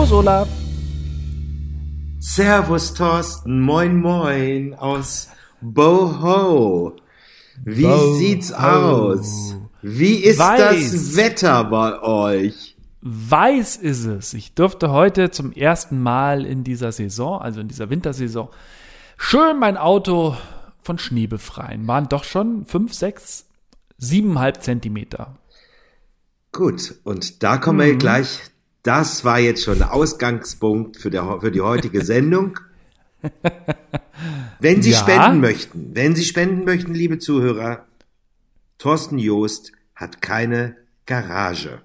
Servus, Olaf. Servus, Thorsten. Moin, moin aus Boho. Wie Boho. sieht's aus? Wie ist Weiß. das Wetter bei euch? Weiß ist es. Ich durfte heute zum ersten Mal in dieser Saison, also in dieser Wintersaison, schön mein Auto von Schnee befreien. Waren doch schon fünf, sechs, siebeneinhalb Zentimeter. Gut, und da kommen wir gleich. Das war jetzt schon der Ausgangspunkt für, der, für die heutige Sendung. Wenn Sie Ja? spenden möchten, wenn Sie spenden möchten, liebe Zuhörer, Thorsten Joost hat keine Garage.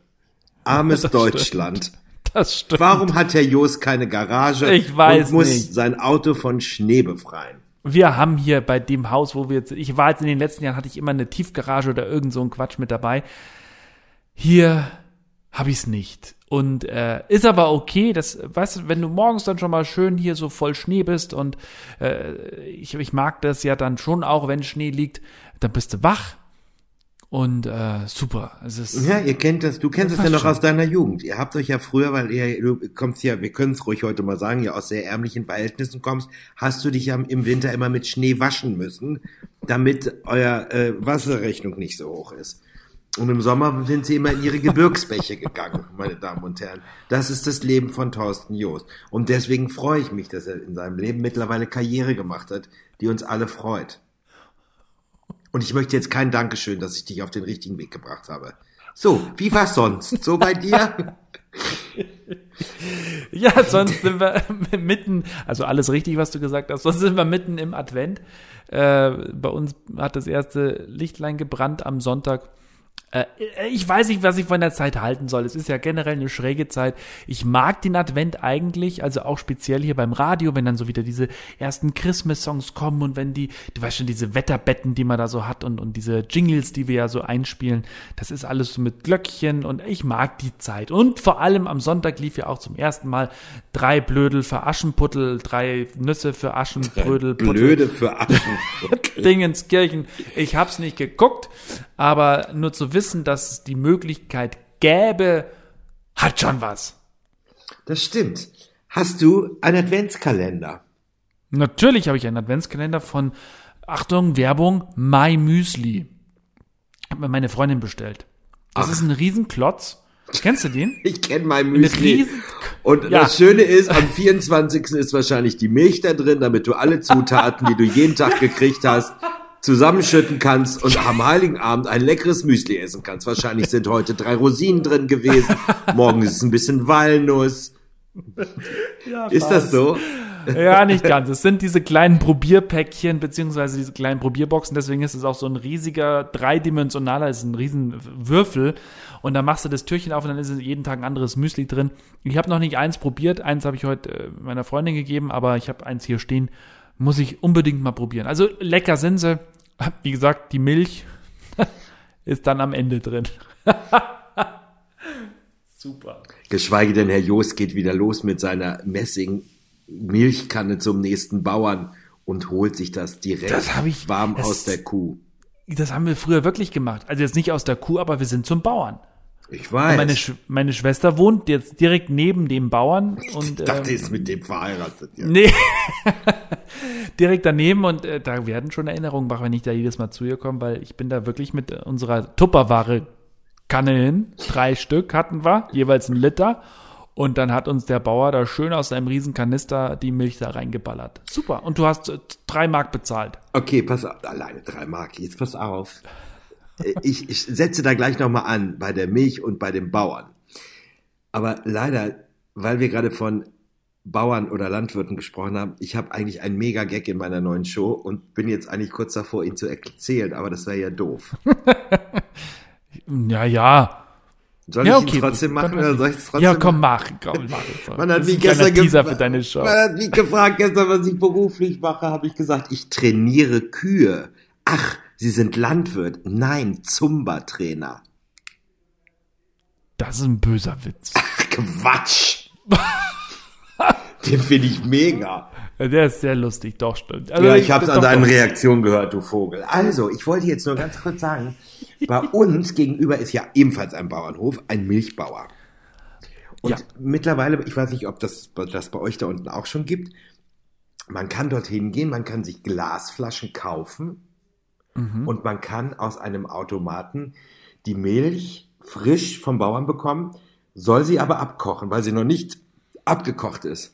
Armes Deutschland. Das stimmt. Warum hat Herr Joost keine Garage Ich weiß und muss nicht. sein Auto von Schnee befreien? Wir haben hier bei dem Haus, wo wir jetzt, ich war jetzt in den letzten Jahren, hatte ich immer eine Tiefgarage oder irgend so ein Quatsch mit dabei. Hier habe ich es nicht. Und äh, ist aber okay, das, weißt du, wenn du morgens dann schon mal schön hier so voll Schnee bist und äh, ich, ich mag das ja dann schon auch, wenn Schnee liegt, dann bist du wach und äh, super. Es ist, Ja, ihr kennt das, du kennst es ja noch schon. aus deiner Jugend. Ihr habt euch ja früher, weil ihr, du kommst ja, wir können es ruhig heute mal sagen, ja aus sehr ärmlichen Verhältnissen kommst, hast du dich ja im Winter immer mit Schnee waschen müssen, damit euer äh, Wasserrechnung nicht so hoch ist. Und im Sommer sind sie immer in ihre Gebirgsbäche gegangen, meine Damen und Herren. Das ist das Leben von Thorsten Joost. Und deswegen freue ich mich, dass er in seinem Leben mittlerweile Karriere gemacht hat, die uns alle freut. Und ich möchte jetzt kein Dankeschön, dass ich dich auf den richtigen Weg gebracht habe. So, wie war's sonst? So bei dir? Ja, sonst sind wir mitten, also alles richtig, was du gesagt hast, sonst sind wir mitten im Advent. Äh, bei uns hat das erste Lichtlein gebrannt am Sonntag. Äh, ich weiß nicht, was ich von der Zeit halten soll. Es ist ja generell eine schräge Zeit. Ich mag den Advent eigentlich, also auch speziell hier beim Radio, wenn dann so wieder diese ersten Christmas-Songs kommen und wenn die, du weißt schon, diese Wetterbetten, die man da so hat und, und diese Jingles, die wir ja so einspielen, das ist alles so mit Glöckchen und ich mag die Zeit. Und vor allem am Sonntag lief ja auch zum ersten Mal drei Blödel für Aschenputtel, drei Nüsse für Aschenbrödel, Puttel. Blöde für Aschen. Dingenskirchen. Ich hab's nicht geguckt, aber nur zu wissen, dass es die Möglichkeit gäbe, hat schon was. Das stimmt. Hast du einen Adventskalender? Natürlich habe ich einen Adventskalender von, Achtung, Werbung, My Müsli. Hat mir meine Freundin bestellt. Das ist ein Riesenklotz. Kennst du den? Ich kenne mein Ein Müsli. Und Ja. das Schöne ist, am 24. ist wahrscheinlich die Milch da drin, damit du alle Zutaten, die du jeden Tag gekriegt hast, zusammenschütten kannst und am Heiligen Abend ein leckeres Müsli essen kannst. Wahrscheinlich sind heute drei Rosinen drin gewesen. Morgen ist es ein bisschen Walnuss. ja, Ist das so? Ja, nicht ganz. Es sind diese kleinen Probierpäckchen, beziehungsweise diese kleinen Probierboxen. Deswegen ist es auch so ein riesiger, dreidimensionaler, es ist ein riesen Würfel. Und dann machst du das Türchen auf und dann ist jeden Tag ein anderes Müsli drin. Ich habe noch nicht eins probiert. Eins habe ich heute äh, meiner Freundin gegeben, aber ich habe eins hier stehen. Muss ich unbedingt mal probieren. Also lecker sind sie. Wie gesagt, die Milch ist dann am Ende drin. Super. Geschweige denn, Herr Jost geht wieder los mit seiner Messing Milchkanne zum nächsten Bauern und holt sich das direkt Das hab ich- warm das- aus der Kuh. Das haben wir früher wirklich gemacht. Also jetzt nicht aus der Kuh, aber wir sind zum Bauern. Ich weiß. Meine, Sch meine Schwester wohnt jetzt direkt neben dem Bauern und ich dachte, ähm, ist mit dem verheiratet. Ja. nee, direkt daneben und äh, da werden schon Erinnerungen wach, wenn ich da jedes Mal zu ihr komme, weil ich bin da wirklich mit unserer Tupperware Kanne hin. Drei Stück hatten wir, jeweils ein Liter. Und dann hat uns der Bauer da schön aus seinem riesen Kanister die Milch da reingeballert. Super. Und du hast äh, drei Mark bezahlt. Okay, pass auf. Alleine drei Mark. Jetzt pass auf. Ich, ich setze da gleich nochmal an bei der Milch und bei dem Bauern. Aber leider, weil wir gerade von Bauern oder Landwirten gesprochen haben, ich habe eigentlich einen mega Gag in meiner neuen Show und bin jetzt eigentlich kurz davor, ihn zu erzählen, aber das wäre ja doof. Ja, ja. Soll ja, ich okay. ihn trotzdem machen Dann- oder soll ich es trotzdem Ja, komm, machen? mach. komm mach. Man hat mich gestern. Man hat mich gefragt gestern, was ich beruflich mache, habe ich gesagt, ich trainiere Kühe. Ach, Sie sind Landwirt. Nein, Zumba-Trainer. Das ist ein böser Witz. Ach, Quatsch. Den finde ich mega. Der ist sehr lustig, doch, stimmt. Also, Ja, ich habe es an deinen. Reaktionen gehört, du Vogel. Also, ich wollte jetzt nur ganz kurz sagen, bei uns gegenüber ist ja ebenfalls ein Bauernhof, ein Milchbauer. Und Ja. mittlerweile, ich weiß nicht, ob das, das bei euch da unten auch schon gibt, man kann dorthin gehen, man kann sich Glasflaschen kaufen Mhm. und man kann aus einem Automaten die Milch frisch vom Bauern bekommen, soll sie aber abkochen, weil sie noch nicht abgekocht ist.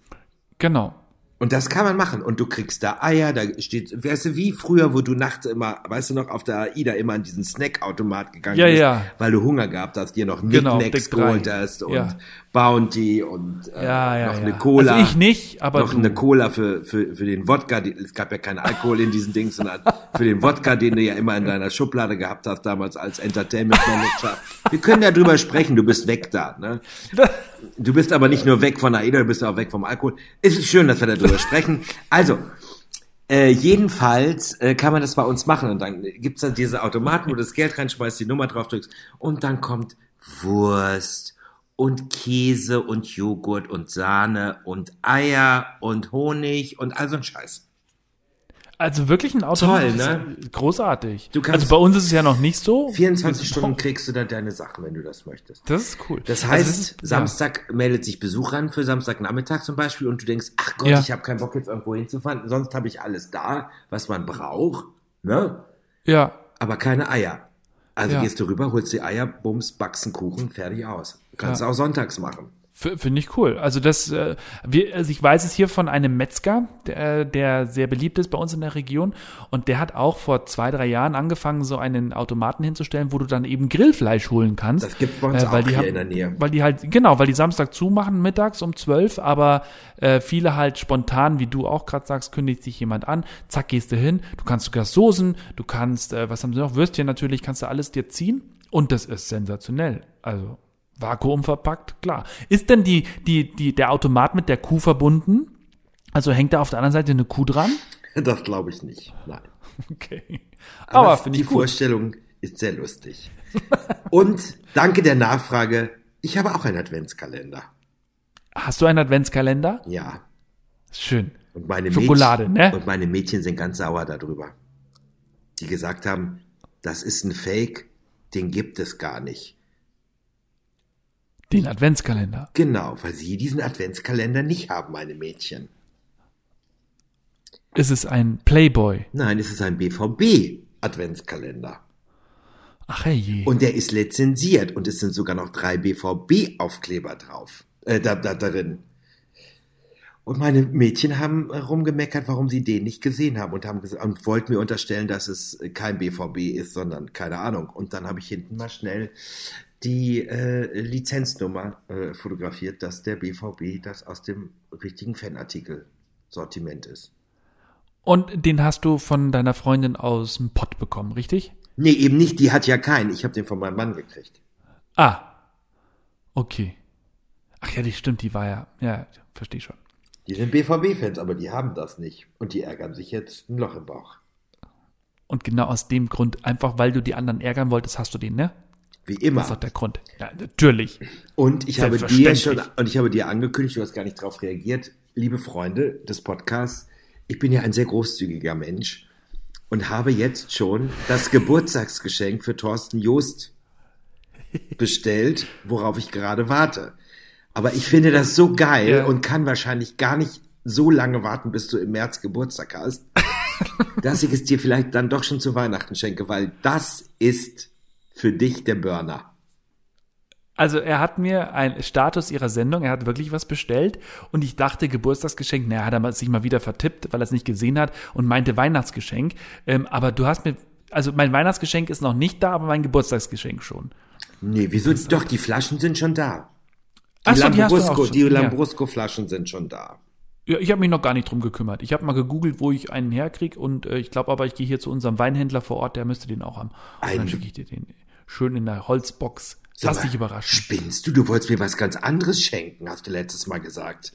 Genau. Und das kann man machen. Und du kriegst da Eier, da steht, weißt du, wie früher, wo du nachts immer, weißt du noch, auf der AIDA immer an diesen Snackautomat gegangen Ja, bist, ja. weil du Hunger gehabt hast, dir noch Genau, Knickknacks Dick drei. geholt hast und Ja. Bounty und äh, Ja, ja, noch ja. eine Cola. Also ich nicht, aber noch du. eine Cola für, für, für den Wodka. Es gab ja keinen Alkohol in diesen Dings, sondern für den Wodka, den du ja immer in deiner Schublade gehabt hast, damals als Entertainment Manager. Wir können ja drüber sprechen, du bist weg da. Ne? Du bist aber nicht nur weg von AIDA, du bist auch weg vom Alkohol. Es ist schön, dass wir darüber sprechen. Also, äh, jedenfalls äh, kann man das bei uns machen. Und dann gibt's da diese Automaten, wo du das Geld reinschmeißt, die Nummer drauf drückst. Und dann kommt Wurst und Käse und Joghurt und Sahne und Eier und Honig und all so ein Scheiß. Also wirklich ein Automat. Toll, das ne? ja Großartig. Du kannst- also bei uns ist es ja noch nicht so. 24 Stunden kriegst du dann deine Sachen, wenn du das möchtest. Das ist cool. Das Also heißt, ist- Samstag meldet sich Besuch an für Samstagnachmittag zum Beispiel und du denkst, ach Gott, Ja. ich habe keinen Bock jetzt irgendwo hinzufahren, sonst habe ich alles da, was man braucht, ne? Ja. ja. Aber keine Eier. Also Ja. gehst du rüber, holst die Eier, bums, backst einen Kuchen, fertig aus. Kannst Ja. du auch sonntags machen. Finde ich cool. Also das, äh, wir, also ich weiß es hier von einem Metzger, der, der sehr beliebt ist bei uns in der Region und der hat auch vor zwei, drei Jahren angefangen, so einen Automaten hinzustellen, wo du dann eben Grillfleisch holen kannst. Das gibt's bei uns weil auch die hier haben- in der Nähe. Weil die halt, genau, weil die Samstag zumachen mittags um zwölf, aber äh, viele halt spontan, wie du auch gerade sagst, kündigt sich jemand an, zack, gehst du hin, du kannst sogar Soßen, du kannst, äh, was haben sie noch, Würstchen natürlich, kannst du alles dir ziehen und das ist sensationell. Also Vakuum verpackt, klar. Ist denn die, die, die, der Automat mit der Kuh verbunden? Also hängt da auf der anderen Seite eine Kuh dran? Das glaube ich nicht. Nein. Okay. Aber, finde die. Vorstellung ist sehr lustig. und danke der Nachfrage, ich habe auch einen Adventskalender. Hast du einen Adventskalender? Ja. Schön. Und meine Schokolade, Mädchen, ne? Und meine Mädchen sind ganz sauer darüber. Die gesagt haben, das ist ein Fake, den gibt es gar nicht. Den Adventskalender. Genau, weil sie diesen Adventskalender nicht haben, meine Mädchen. Ist es ein Playboy? Nein, es ist ein BVB-Adventskalender. Ach hey. Und der ist lizenziert und es sind sogar noch drei BVB-Aufkleber drauf, äh, da, da, darin. Und meine Mädchen haben rumgemeckert, warum sie den nicht gesehen haben und haben gesagt, und wollten mir unterstellen, dass es kein BVB ist, sondern keine Ahnung. Und dann habe ich hinten mal schnell die äh, Lizenznummer äh, fotografiert, dass der BVB das aus dem richtigen Fanartikel-Sortiment ist. Und den hast du von deiner Freundin aus dem Pott bekommen, richtig? Nee, eben nicht, die hat ja keinen. Ich habe den von meinem Mann gekriegt. Ah. Okay. Ach ja, die stimmt, die war ja. Ja, verstehe schon. Die sind BVB-Fans, aber die haben das nicht. Und die ärgern sich jetzt ein Loch im Bauch. Und genau aus dem Grund, einfach weil du die anderen ärgern wolltest, hast du den, ne? Wie immer. Das ist doch der Grund. Ja, natürlich. Und ich habe dir schon, und ich habe dir angekündigt, du hast gar nicht darauf reagiert, liebe Freunde des Podcasts, ich bin ja ein sehr großzügiger Mensch und habe jetzt schon das Geburtstagsgeschenk für Thorsten Joost bestellt, worauf ich gerade warte. Aber ich finde das so geil Ja. und kann wahrscheinlich gar nicht so lange warten, bis du im März Geburtstag hast, dass ich es dir vielleicht dann doch schon zu Weihnachten schenke, weil das ist für dich der Burner. Also er hat mir ein Status ihrer Sendung, er hat wirklich was bestellt und ich dachte Geburtstagsgeschenk, naja, hat er sich mal wieder vertippt, weil er es nicht gesehen hat und meinte Weihnachtsgeschenk. Ähm, aber du hast mir, also mein Weihnachtsgeschenk ist noch nicht da, aber mein Geburtstagsgeschenk schon. Nee, wieso? Doch, die Flaschen sind schon da. Die auch Lambrusco, Ja. Lambrusco-Flaschen sind schon da. Ja, ich habe mich noch gar nicht drum gekümmert. Ich habe mal gegoogelt, wo ich einen herkrieg und äh, ich glaube aber, ich gehe hier zu unserem Weinhändler vor Ort, der müsste den auch haben. Und Ein- dann schicke ich dir den schön in der Holzbox. Sag Lass mal, dich überraschen. Spinnst du? Du wolltest mir was ganz anderes schenken, hast du letztes Mal gesagt.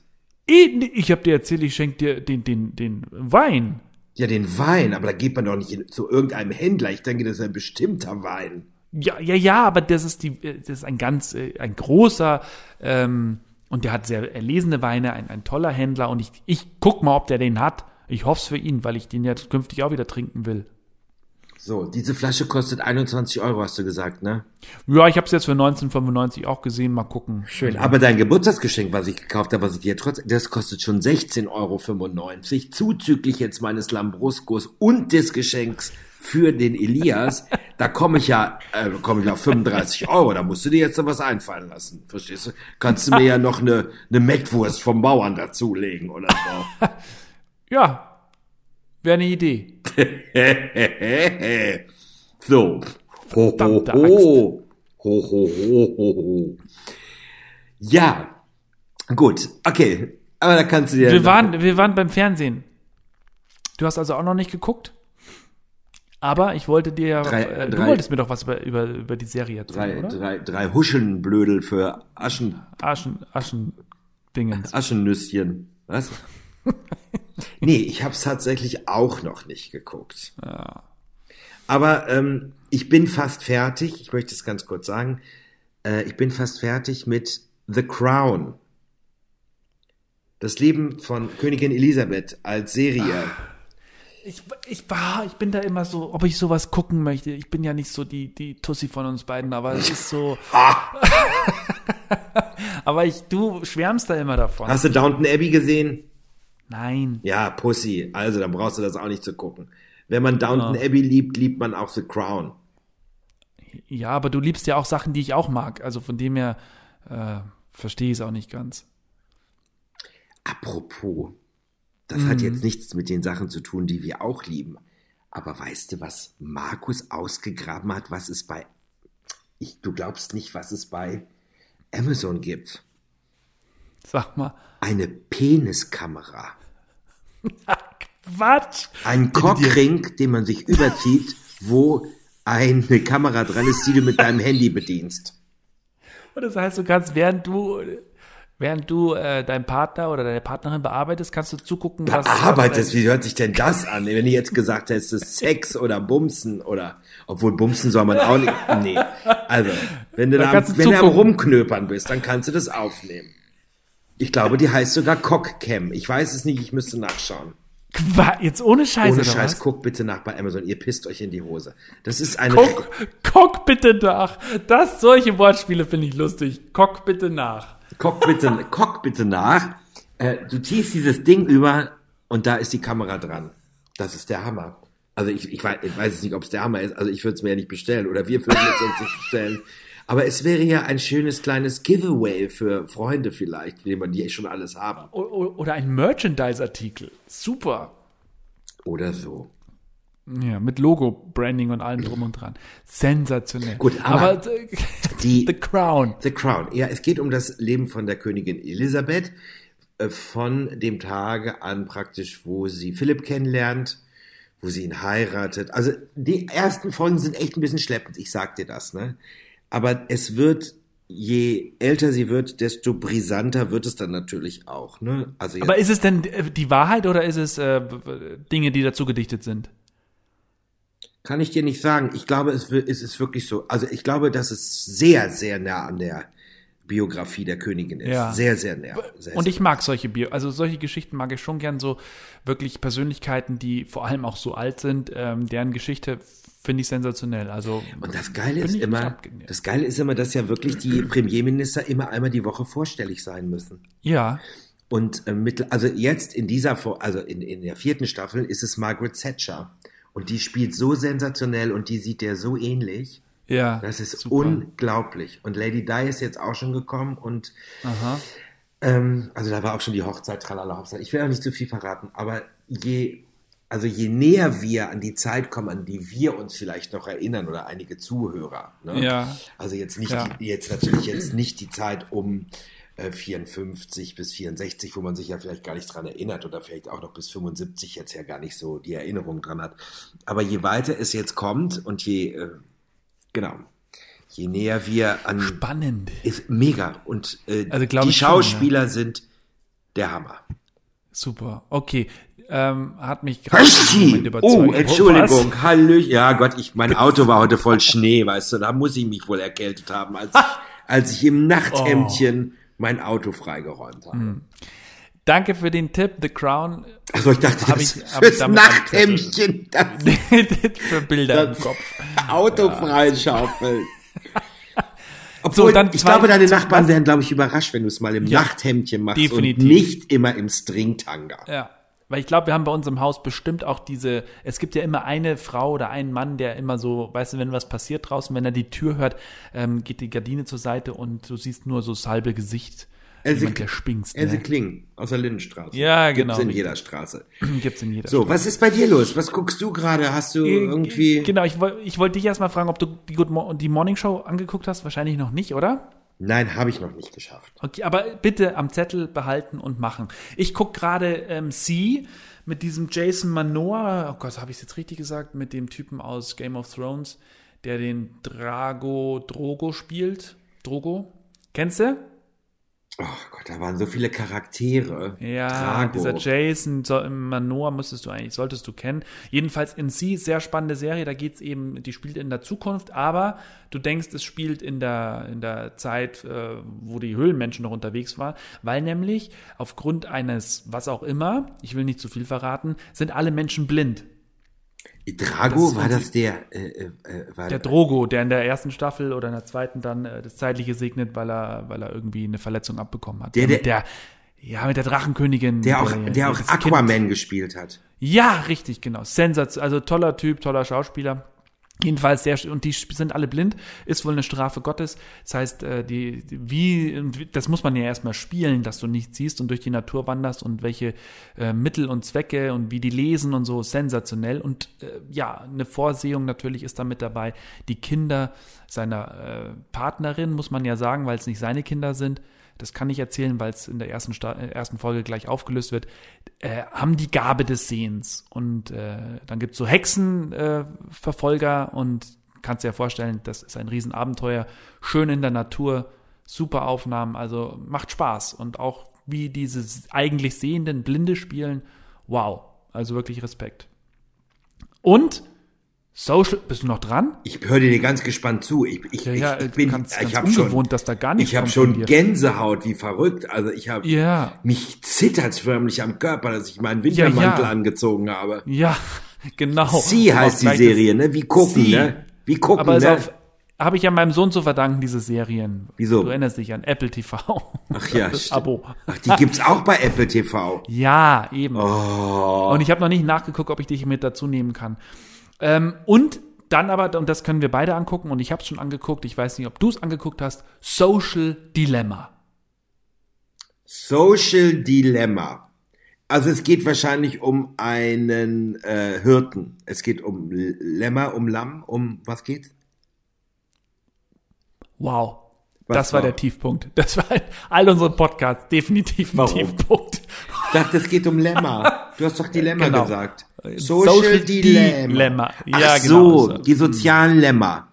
Eh, Ich habe dir erzählt, ich schenke dir den, den, den Wein. Ja, den Wein, aber da geht man doch nicht in, zu irgendeinem Händler. Ich denke, das ist ein bestimmter Wein. Ja, ja, ja, aber das ist die, äh, das ist ein ganz, äh, ein großer, ähm, und der hat sehr erlesene Weine, ein, ein toller Händler und ich, ich guck mal, ob der den hat. Ich hoff's für ihn, weil ich den ja künftig auch wieder trinken will. So, diese Flasche kostet 21 Euro, hast du gesagt, ne? Ja, ich habe es jetzt für 1995 auch gesehen. Mal gucken. Schön. Aber dein Geburtstagsgeschenk, was ich gekauft habe, was ich dir trotzdem, das kostet schon 16,95 Euro, zuzüglich jetzt meines Lambruscos und des Geschenks für den Elias. Da komme ich ja, äh, komme ich auf 35 Euro. Da musst du dir jetzt noch was einfallen lassen. Verstehst du? Kannst du mir ja noch eine, eine Mettwurst vom Bauern dazulegen oder so. Ja, wäre eine Idee. so. Ho, ho. Ho, ho, ho, ho, ho. Ja. Gut. Okay. Aber da kannst du dir. Wir waren, wir waren beim Fernsehen. Du hast also auch noch nicht geguckt? Aber ich wollte dir ja, Drei- äh, du drei- wolltest mir doch was über, über, über die Serie erzählen, drei, oder? drei, drei Huschenblödel für Aschen, Aschen, Aschendingens. Aschennüsschen. Was? nee, ich habe es tatsächlich auch noch nicht geguckt. Aber ähm, ich bin fast fertig. Ich möchte es ganz kurz sagen. Äh, ich bin fast fertig mit The Crown. Das Leben von Königin Elisabeth als Serie. Ich, ich, war, ich bin da immer so, ob ich sowas gucken möchte. Ich bin ja nicht so die, die Tussi von uns beiden, aber es ist so. aber ich, du schwärmst da immer davon. Hast du Downton Abbey gesehen? Nein. Ja, Pussy. Also, dann brauchst du das auch nicht zu gucken. Wenn man Downton Abbey liebt, liebt man auch The Crown. Ja, aber du liebst ja auch Sachen, die ich auch mag. Also von dem her äh, verstehe ich es auch nicht ganz. Apropos, das hat jetzt nichts mit den Sachen zu tun, die wir auch lieben. Aber weißt du, was Markus ausgegraben hat, was es bei, ich, du glaubst nicht, was es bei Amazon gibt? Sag mal. Eine Peniskamera. Quatsch! Ein Cockring, den man sich überzieht, wo eine Kamera dran ist, die du mit deinem Handy bedienst. Und das heißt, du kannst, während du, während du äh, deinen Partner oder deine Partnerin bearbeitest, kannst du zugucken, was. Arbeitest, wie hört sich denn das an? Wenn du jetzt gesagt hättest, es ist Sex oder Bumsen oder, obwohl Bumsen soll man auch nicht, nee. Also, wenn du Da wenn du am. Rumknöpern bist, dann kannst du das aufnehmen. Ich glaube, die heißt sogar Cockcam. Ich weiß es nicht, ich müsste nachschauen. Qua jetzt ohne Scheiße. Ohne Scheiß, was? guckt bitte nach bei Amazon. Ihr pisst euch in die Hose. Das ist eine, Guck, guck bitte nach. Das, solche Wortspiele finde ich lustig. Guck bitte nach. Guck bitte, guck bitte nach. Äh, du ziehst dieses Ding über und da ist die Kamera dran. Das ist der Hammer. Also ich, ich, weiß, ich weiß jetzt nicht, ob es der Hammer ist. Also ich würde es mir ja nicht bestellen oder wir würden es uns nicht bestellen. Aber es wäre ja ein schönes kleines Giveaway für Freunde vielleicht, die man die schon alles haben. Oder ein Merchandise-Artikel. Super. Oder so. Ja, mit Logo, Branding und allem drum und dran. Sensationell. Gut, aber äh, die- The Crown. The Crown. Ja, es geht um das Leben von der Königin Elisabeth äh, von dem Tage an praktisch, wo sie Philipp kennenlernt, wo sie ihn heiratet. Also die ersten Folgen sind echt ein bisschen schleppend, ich sag dir das, ne? Aber es wird, je älter sie wird, desto brisanter wird es dann natürlich auch, ne? Also Aber ist es denn die Wahrheit oder ist es äh, Dinge, die dazu gedichtet sind? Kann ich dir nicht sagen. Ich glaube, es, ist wirklich so. Also ich glaube, dass es sehr, sehr nah an der Biografie der Königin ist. Ja. Sehr, sehr nah. Sehr, Und ich mag solche Bio, also solche Geschichten mag ich schon gern, so wirklich Persönlichkeiten, die vor allem auch so alt sind, ähm, deren Geschichte finde ich sensationell. Also Und das Geile ist immer, das Geile ist immer, dass ja wirklich die Premierminister immer einmal die Woche vorstellig sein müssen. ja, Und äh, mit, also jetzt in dieser, also in, in der vierten Staffel ist es Margaret Thatcher. Und die spielt so sensationell und die sieht der so ähnlich. ja. Das ist super. unglaublich. Und Lady Di ist jetzt auch schon gekommen und Aha. ähm, also da war auch schon die Hochzeit, tralala Hochzeit. Ich will auch nicht zu viel verraten, aber je, also je näher wir an die Zeit kommen, an die wir uns vielleicht noch erinnern oder einige Zuhörer. Ne? Ja. Also jetzt nicht, Ja. die, jetzt natürlich jetzt nicht die Zeit um 54 bis 64, wo man sich ja vielleicht gar nicht dran erinnert oder vielleicht auch noch bis 75 jetzt ja gar nicht so die Erinnerung dran hat. Aber je weiter es jetzt kommt und je, äh, genau, je näher wir an Spannend. ist mega. Und äh, Also die ich schon, Schauspieler sind der Hammer. Super. Okay. Ähm, hat mich gerade Oh. Entschuldigung, Hallöchen. Ja Gott, ich, mein Auto war heute voll Schnee, weißt du, da muss ich mich wohl erkältet haben, als ich, als ich im Nachthemdchen mein Auto freigeräumt habe. Danke für den Tipp, The Crown. Also ich dachte, Hab das ich- fürs Nachthemdchen, das für Bilder im Das- Kopf. Auto freischaufeln. Obwohl, dann ich zwei- glaube, deine Nachbarn wären, glaube ich, überrascht, wenn du es mal im Ja, Nachthemdchen machst definitiv. und nicht immer im Stringtanga. Ja. Weil ich glaube, wir haben bei uns im Haus bestimmt auch diese, es gibt ja immer eine Frau oder einen Mann, der immer so, weißt du, wenn was passiert draußen, wenn er die Tür hört, ähm, geht die Gardine zur Seite und du siehst nur so das halbe Gesicht. Else, Jemand, der spinkst. Else Ne? Kling aus der Lindenstraße. Ja, Gibt's genau, in richtig. jeder Straße. Gibt's in jeder. So, was ist bei dir los? Was guckst du gerade? Hast du irgendwie... Genau, ich, woll- ich wollte dich erstmal fragen, ob du die, Good Mo die Morning Show angeguckt hast. Wahrscheinlich noch nicht, oder? Nein, habe ich noch nicht geschafft. Okay, aber bitte am Zettel behalten und machen. Ich guck gerade ähm, Sie mit diesem Jason Manoa, oh Gott, habe ich es jetzt richtig gesagt, mit dem Typen aus Game of Thrones, der den Drago Drogo spielt. Drogo? Kennst du? Oh Gott, da waren so viele Charaktere. Ja, Drago. dieser Jason so, Manoa müsstest du eigentlich, solltest du kennen. Jedenfalls in sie sehr spannende Serie, da geht's eben, die spielt in der Zukunft, aber du denkst, es spielt in der, in der Zeit, äh, wo die Höhlenmenschen noch unterwegs waren, weil nämlich aufgrund eines, was auch immer, ich will nicht zu viel verraten, sind alle Menschen blind. Drago, Das war das der... Äh, äh, war Der Drogo, der in der ersten Staffel oder in der zweiten dann äh, das Zeitliche segnet, weil er, weil er irgendwie eine Verletzung abbekommen hat. Der- mit der, ja, mit der Drachenkönigin. der auch, der- der auch das Kind- Aquaman gespielt hat. Ja, richtig, genau. Sensation, also toller Typ, toller Schauspieler. Jedenfalls sehr, und die sind alle blind, ist wohl eine Strafe Gottes. Das heißt, äh, die, wie, das muss man ja erstmal spielen, dass du nichts siehst und durch die Natur wanderst und welche äh, Mittel und Zwecke und wie die lesen und so, sensationell. Und äh, ja, eine Vorsehung natürlich ist da mit dabei. Die Kinder seiner Partnerin, muss man ja sagen, weil es nicht seine Kinder sind, das kann ich erzählen, weil es in der ersten, äh, ersten Folge gleich aufgelöst wird, äh, haben die Gabe des Sehens. Und äh, dann gibt's so Hexenverfolger äh, und kannst dir ja vorstellen, das ist ein Riesenabenteuer. Schön in der Natur, super Aufnahmen, also macht Spaß. Und auch wie diese eigentlich sehenden Blinde spielen, wow. Also wirklich Respekt. Und Social, bist du noch dran? Ich höre dir ganz gespannt zu. Ich, ich, Ja, ja, ich, bin, ganz, ich ganz ungewohnt, schon, dass da gar nichts ich habe schon. Gänsehaut, wie verrückt. Also ich habe, Ja, mich zittert's förmlich am Körper, dass ich meinen Wintermantel ja. angezogen habe. ja, genau. Sie Aber heißt die Serie, ne? Wie gucken, Sie. ne? Wie gucken, Aber ne? es habe ich ja meinem Sohn zu verdanken, diese Serien. Wieso? Du erinnerst dich an Apple TV. Ach ja, das stimmt. Abo. Ach, die gibt's auch bei Apple TV. Ja, eben. Oh. Und ich habe noch nicht nachgeguckt, ob ich dich mit dazu nehmen kann. Ähm, und dann aber, und das können wir beide angucken, und ich habe es schon angeguckt, ich weiß nicht, ob du es angeguckt hast, Social Dilemma. Social Dilemma. Also es geht wahrscheinlich um einen äh, Hirten. Es geht um Lämmer, um Lamm, um was geht's? Wow. Was das war war? der Tiefpunkt. Das war all unseren Podcasts definitiv ein Warum? Tiefpunkt. Ich dachte, es geht um Lämmer. Du hast doch Dilemma Genau. gesagt. Social Dilemma. Ja, Ach genau. so, die sozialen Lämmer.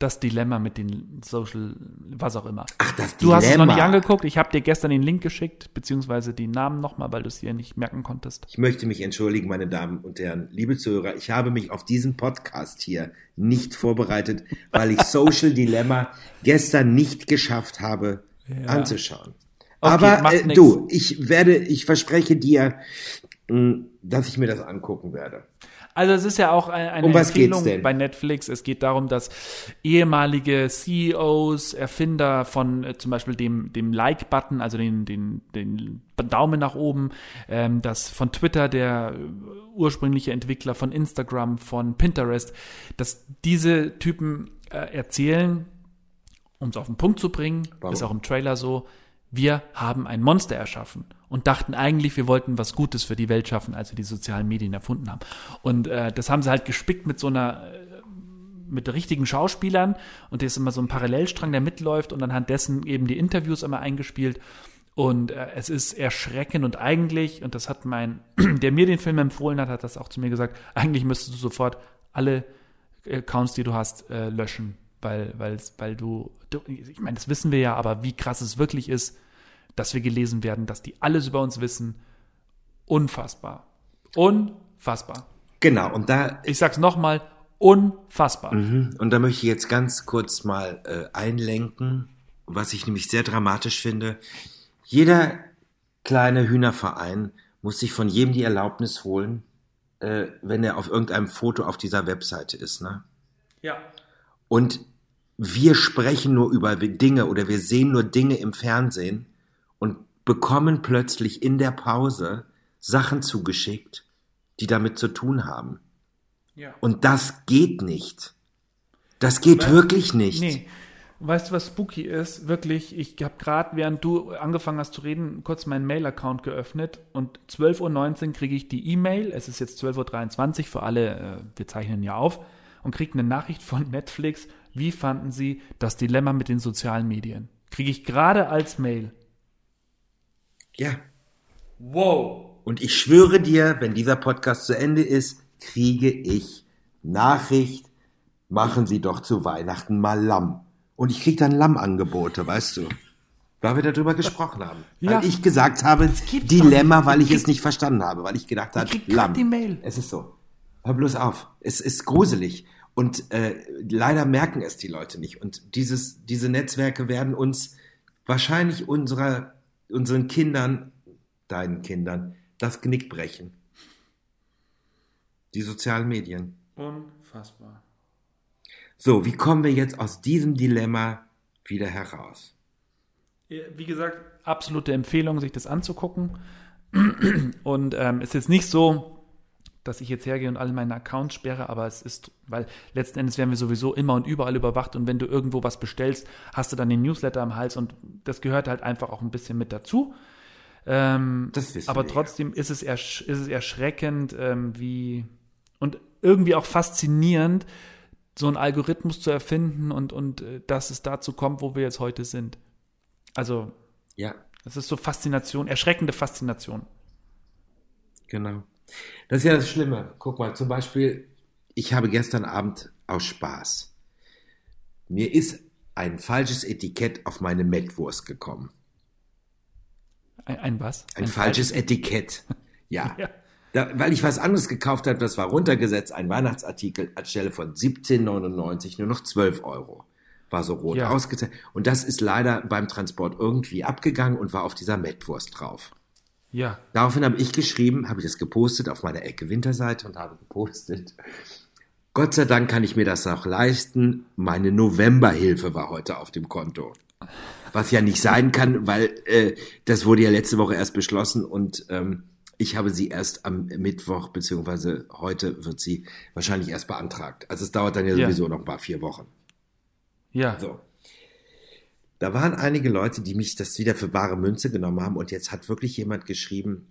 Das Dilemma mit den Social, was auch immer. Ach, das Du hast es noch nicht Dilemma. angeguckt. Ich habe dir gestern den Link geschickt, beziehungsweise die Namen nochmal, weil du es dir nicht merken konntest. Ich möchte mich entschuldigen, meine Damen und Herren, liebe Zuhörer. Ich habe mich auf diesen Podcast hier nicht vorbereitet, weil ich Social Dilemma gestern nicht geschafft habe anzuschauen. Aber macht äh, du, ich werde, ich verspreche dir, mh, dass ich mir das angucken werde. Also es ist ja auch ein- eine Um Empfehlung bei Netflix. Es geht darum, dass ehemalige CEOs, Erfinder von äh, zum Beispiel dem, dem Like-Button, also den, den, den Daumen nach oben, ähm, das von Twitter, der äh, ursprüngliche Entwickler von Instagram, von Pinterest, dass diese Typen äh, erzählen, um es auf den Punkt zu bringen, Warum? ist auch im Trailer so, wir haben ein Monster erschaffen und dachten eigentlich, wir wollten was Gutes für die Welt schaffen, als wir die sozialen Medien erfunden haben. Und äh, das haben sie halt gespickt mit so einer, äh, mit richtigen Schauspielern und da ist immer so ein Parallelstrang, der mitläuft und anhand dessen eben die Interviews immer eingespielt. Und äh, es ist erschreckend und eigentlich, und das hat mein, der mir den Film empfohlen hat, hat das auch zu mir gesagt, eigentlich müsstest du sofort alle Accounts, die du hast, äh, löschen, weil, weil, weil du, ich meine, das wissen wir ja, aber wie krass es wirklich ist, dass wir gelesen werden, dass die alles über uns wissen, unfassbar. Unfassbar. Genau, und da, Ich sag's nochmal, unfassbar. und da möchte ich jetzt ganz kurz mal äh, einlenken, was ich nämlich sehr dramatisch finde. Jeder kleine Hühnerverein muss sich von jedem die Erlaubnis holen, äh, wenn er auf irgendeinem Foto auf dieser Webseite ist, ne? Ja. Und wir sprechen nur über Dinge oder wir sehen nur Dinge im Fernsehen und bekommen plötzlich in der Pause Sachen zugeschickt, die damit zu tun haben. Ja. Und das geht nicht. Das geht Weißt- wirklich nicht. Nee. Weißt du, was spooky ist? Wirklich, ich habe gerade, während du angefangen hast zu reden, kurz meinen Mail-Account geöffnet und 12.19 Uhr kriege ich die E-Mail, es ist jetzt 12.23 Uhr für alle, äh, wir zeichnen ja auf, und kriege eine Nachricht von Netflix, wie fanden sie das Dilemma mit den sozialen Medien? Kriege ich gerade als Mail. Ja. Wow. Und ich schwöre dir, wenn dieser Podcast zu Ende ist, kriege ich Nachricht, machen Sie doch zu Weihnachten mal Lamm. Und ich kriege dann Lammangebote, weißt du. Weil wir darüber gesprochen haben. Ja. Weil ich gesagt habe, gibt's Dilemma, doch nicht. weil ich Ich es nicht verstanden habe, weil ich gedacht habe, Lamm. die Mail. Es ist so. Hör bloß auf. Es ist gruselig. Und äh, leider merken es die Leute nicht. Und dieses, diese Netzwerke werden uns wahrscheinlich unserer, unseren Kindern, deinen Kindern, das Genick brechen. Die sozialen Medien. Unfassbar. So, wie kommen wir jetzt aus diesem Dilemma wieder heraus? Wie gesagt, absolute Empfehlung, sich das anzugucken. Und ähm, es ist jetzt nicht so, dass ich jetzt hergehe und alle meine Accounts sperre, aber es ist, weil letzten Endes werden wir sowieso immer und überall überwacht und wenn du irgendwo was bestellst, hast du dann den Newsletter am Hals und das gehört halt einfach auch ein bisschen mit dazu. Ähm, aber wir ja. trotzdem ist es, ersch ist es erschreckend, ähm, wie und irgendwie auch faszinierend, so einen Algorithmus zu erfinden und, und äh, dass es dazu kommt, wo wir jetzt heute sind. Also, Ja, das ist so Faszination, erschreckende Faszination. genau. Das ist ja das Schlimme. Guck mal, zum Beispiel, ich habe gestern Abend aus Spaß. Mir ist ein falsches Etikett auf meine Mettwurst gekommen. Ein, ein was? Ein, falsches Etikett. Ja. Ja. Da, weil ich was anderes gekauft habe, das war runtergesetzt, ein Weihnachtsartikel anstelle von 17,99 nur noch 12 Euro. War so rot Ja. ausgezeichnet. Und das ist leider beim Transport irgendwie abgegangen und war auf dieser Mettwurst drauf. Ja. Daraufhin habe ich geschrieben, habe ich das gepostet auf meiner Ecke Winterseite und habe gepostet. Gott sei Dank kann ich mir das auch leisten. Meine Novemberhilfe war heute auf dem Konto. Was ja nicht sein kann, weil äh, das wurde ja letzte Woche erst beschlossen und ähm, ich habe sie erst am Mittwoch, beziehungsweise heute wird sie wahrscheinlich erst beantragt. Also es dauert dann ja Ja. sowieso noch mal vier Wochen. Ja. So. Da waren einige Leute, die mich das wieder für bare Münze genommen haben und jetzt hat wirklich jemand geschrieben,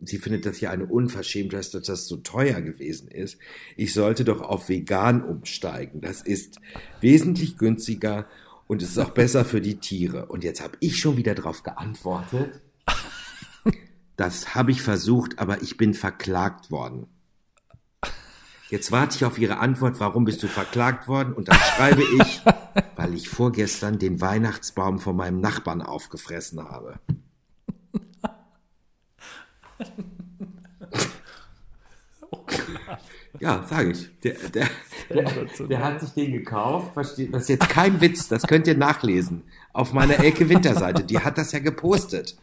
sie findet das ja eine Unverschämtheit, dass das so teuer gewesen ist. Ich sollte doch auf vegan umsteigen. Das ist wesentlich günstiger und es ist auch besser für die Tiere. Und jetzt habe ich schon wieder darauf geantwortet. Das habe ich versucht, aber ich bin verklagt worden. Jetzt warte ich auf Ihre Antwort, warum bist du verklagt worden? Und dann schreibe ich, weil ich vorgestern den Weihnachtsbaum von meinem Nachbarn aufgefressen habe. Ja, sage ich. Der, der, der, der hat sich den gekauft. Versteht, das ist jetzt kein Witz, das könnt ihr nachlesen. Auf meiner Elke Winterseite. Die hat das ja gepostet.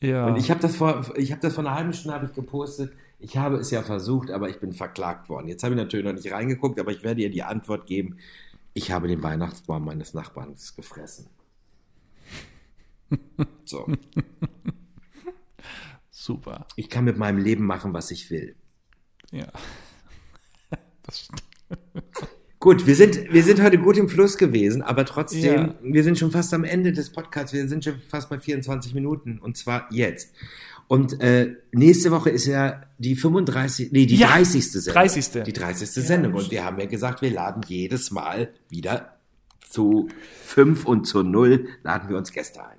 Ja. Und ich habe das vor, ich habe das vor einer halben Stunde habe ich gepostet. Ich habe es ja versucht, aber ich bin verklagt worden. Jetzt habe ich natürlich noch nicht reingeguckt, aber ich werde ihr die Antwort geben. Ich habe den Weihnachtsbaum meines Nachbarns gefressen. So. Super. Ich kann mit meinem Leben machen, was ich will. Ja. Das, Gut, wir sind, wir sind heute gut im Fluss gewesen, aber trotzdem, Ja. wir sind schon fast am Ende des Podcasts. Wir sind schon fast bei 24 Minuten und zwar jetzt. Und äh, nächste Woche ist ja die 35, nee, die Ja, 30. Sendung. 30.. Die 30. Sendung. Und wir haben ja gesagt, wir laden jedes Mal wieder zu 5 und zu 0 laden wir uns Gäste ein.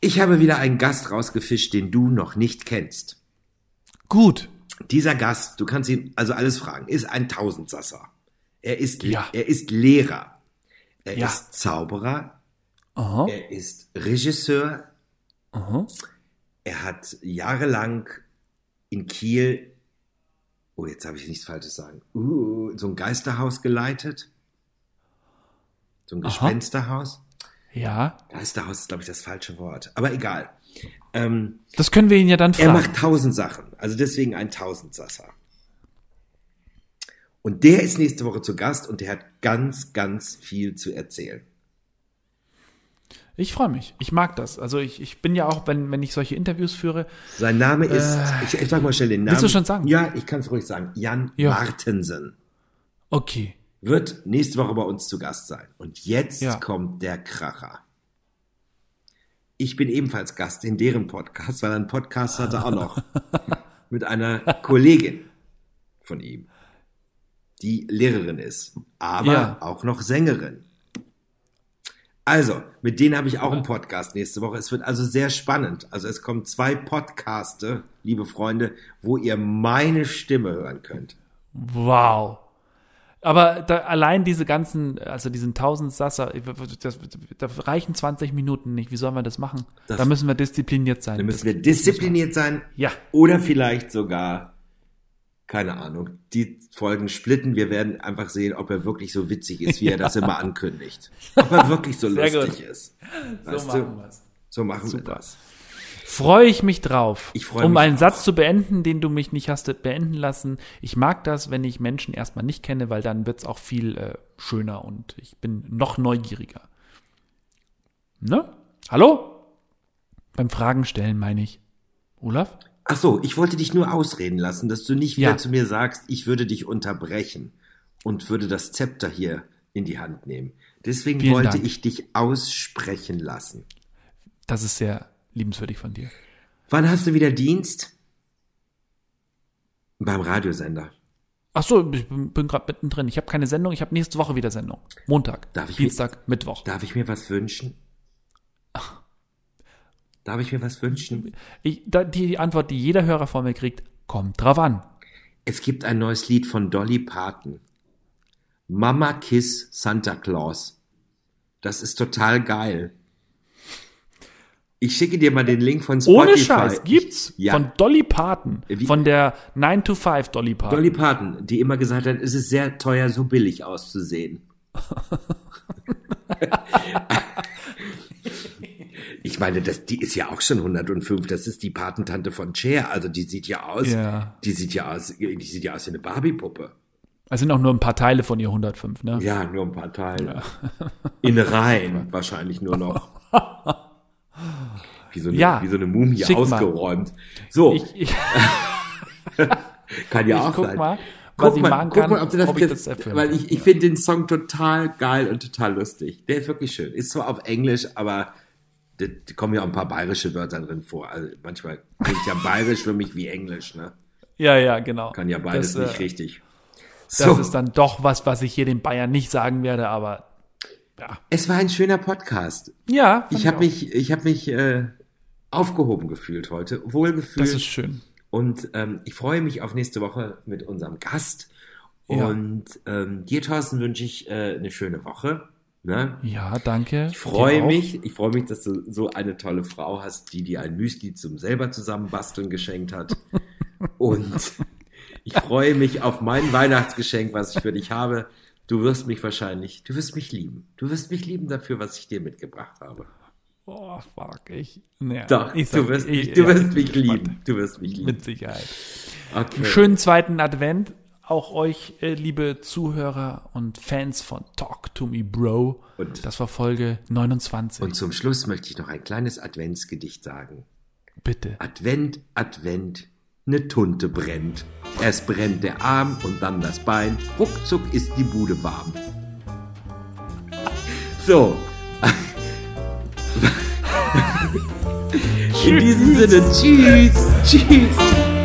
Ich habe wieder einen Gast rausgefischt, den du noch nicht kennst. gut. Dieser Gast, du kannst ihn also alles fragen, ist ein Tausendsasser. Er ist, Ja. er ist Lehrer. Er Ja. ist Zauberer. Aha. Er ist Regisseur. Aha. Er hat jahrelang in Kiel, oh, jetzt habe ich nichts Falsches sagen, uh, so ein Geisterhaus geleitet. So ein Aha. Gespensterhaus. Ja, Geisterhaus ist, glaube ich, das falsche Wort. Aber egal. Ähm, das können wir ihn ja dann er fragen. macht tausend Sachen. Also deswegen ein Tausendsasser. Und der ist nächste Woche zu Gast und der hat ganz, ganz viel zu erzählen. Ich freue mich. Ich mag das. Also ich, ich bin ja auch, wenn, wenn ich solche Interviews führe, Sein Name ist, ich, ich sag mal schnell den Namen. Äh. Willst du schon sagen? Ja, ich kann es ruhig sagen. Jan Ja. Martensen okay. wird nächste Woche bei uns zu Gast sein. Und jetzt Ja. kommt der Kracher. Ich bin ebenfalls Gast in deren Podcast, weil er einen Podcast hatte auch noch mit einer Kollegin von ihm, die Lehrerin ist, aber Ja. auch noch Sängerin. Also, mit denen habe ich auch einen Podcast nächste Woche. Es wird also sehr spannend. Also es kommen zwei Podcaste, liebe Freunde, wo ihr meine Stimme hören könnt. Wow. Aber da, allein diese ganzen, also diesen 1000 Sasser, da reichen 20 Minuten nicht. Wie sollen wir das machen? Das- da müssen wir diszipliniert sein. Da müssen wir diszipliniert sein. Ja. Oder vielleicht sogar, keine Ahnung, die Folgen splitten. Wir werden einfach sehen, ob er wirklich so witzig ist, wie er das immer ankündigt. Ob er wirklich so lustig gut. ist. so Weißt machen du? wir's. So machen wir Super. das. Freue ich mich drauf. Ich freue um mich einen auch. Satz zu beenden, den du mich nicht hast beenden lassen. Ich mag das, wenn ich Menschen erstmal nicht kenne, weil dann wird's auch viel äh, schöner und ich bin noch neugieriger. Ne? Hallo? Beim Fragen stellen meine ich. Olaf? Ach so, ich wollte dich nur ausreden lassen, dass du nicht wieder Ja. zu mir sagst, ich würde dich unterbrechen und würde das Zepter hier in die Hand nehmen. Deswegen Vielen wollte Dank. ich dich aussprechen lassen. Das ist sehr liebenswürdig von dir. Wann hast du wieder Dienst? Beim Radiosender. Ach so, ich bin, gerade mittendrin. Ich habe keine Sendung. Ich habe nächste Woche wieder Sendung. Montag, Dienstag, Mittwoch. Darf ich mir was wünschen? Darf ich mir was wünschen? Ich, da, die Antwort, die jeder Hörer von mir kriegt, kommt drauf an. Es gibt ein neues Lied von Dolly Parton. Mama Kiss Santa Claus. Das ist total geil. Ich schicke dir mal den Link von Spotify. Ohne Scheiß, gibt's Ja. von Dolly Parton, Wie- von der 9 to 5 Dolly Parton. Dolly Parton, die immer gesagt hat, es ist sehr teuer, so billig auszusehen. ich meine, das, die ist ja auch schon 105. Das ist die Patentante von Cher. Also die sieht ja aus, Ja. die sieht ja aus, die sieht ja aus wie eine Barbie-Puppe. Es sind auch nur ein paar Teile von ihr 105, ne? Ja, nur ein paar Teile. In Reihen wahrscheinlich nur noch. Wie so eine, Ja, wie so eine Mumie ausgeräumt. So, Ich, ich, kann ja ich auch guck sein. mal, Guck ich mal, machen guck kann, mal, ob du das, ob ich das Weil kann. ich, ich finde den Song total geil und total lustig. Der ist wirklich schön. Ist zwar auf Englisch, aber da kommen ja auch ein paar bayerische Wörter drin vor. Also manchmal klingt ja bayerisch für mich wie Englisch, ne? Ja, ja, genau. Kann ja beides das, nicht äh, richtig. Das So, ist dann doch was, was ich hier den Bayern nicht sagen werde, aber ja. es war ein schöner Podcast. Ja, Ich habe mich, ich habe mich äh, aufgehoben gefühlt heute, wohlgefühlt. Das ist schön. Und ähm, ich freue mich auf nächste Woche mit unserem Gast. Ja. Und ähm, dir, Thorsten, wünsche ich äh, eine schöne Woche. Ne? Ja, danke. Ich freue mich, ich freue mich, dass du so eine tolle Frau hast, die dir ein Müsli zum selber zusammenbasteln geschenkt hat. Und ich freue mich auf mein Weihnachtsgeschenk, was ich für dich habe. Du wirst mich wahrscheinlich, du wirst mich lieben. Du wirst mich lieben dafür, was ich dir mitgebracht habe. Oh, fuck, ich. Nee, Doch, ich du sag- wirst ich, mich, du ja, wirst mich lieben. Du wirst mich lieben. Mit Sicherheit. Okay. Schönen zweiten Advent. Auch euch, äh, liebe Zuhörer und Fans von Talk to Me Bro. Und- das war Folge 29. Und zum Schluss möchte ich noch ein kleines Adventsgedicht sagen. Bitte. Advent, Advent, ne Tunte brennt. Erst brennt der Arm und dann das Bein. Ruckzuck ist die Bude warm. So. In diesem Sinne, tschüss, tschüss.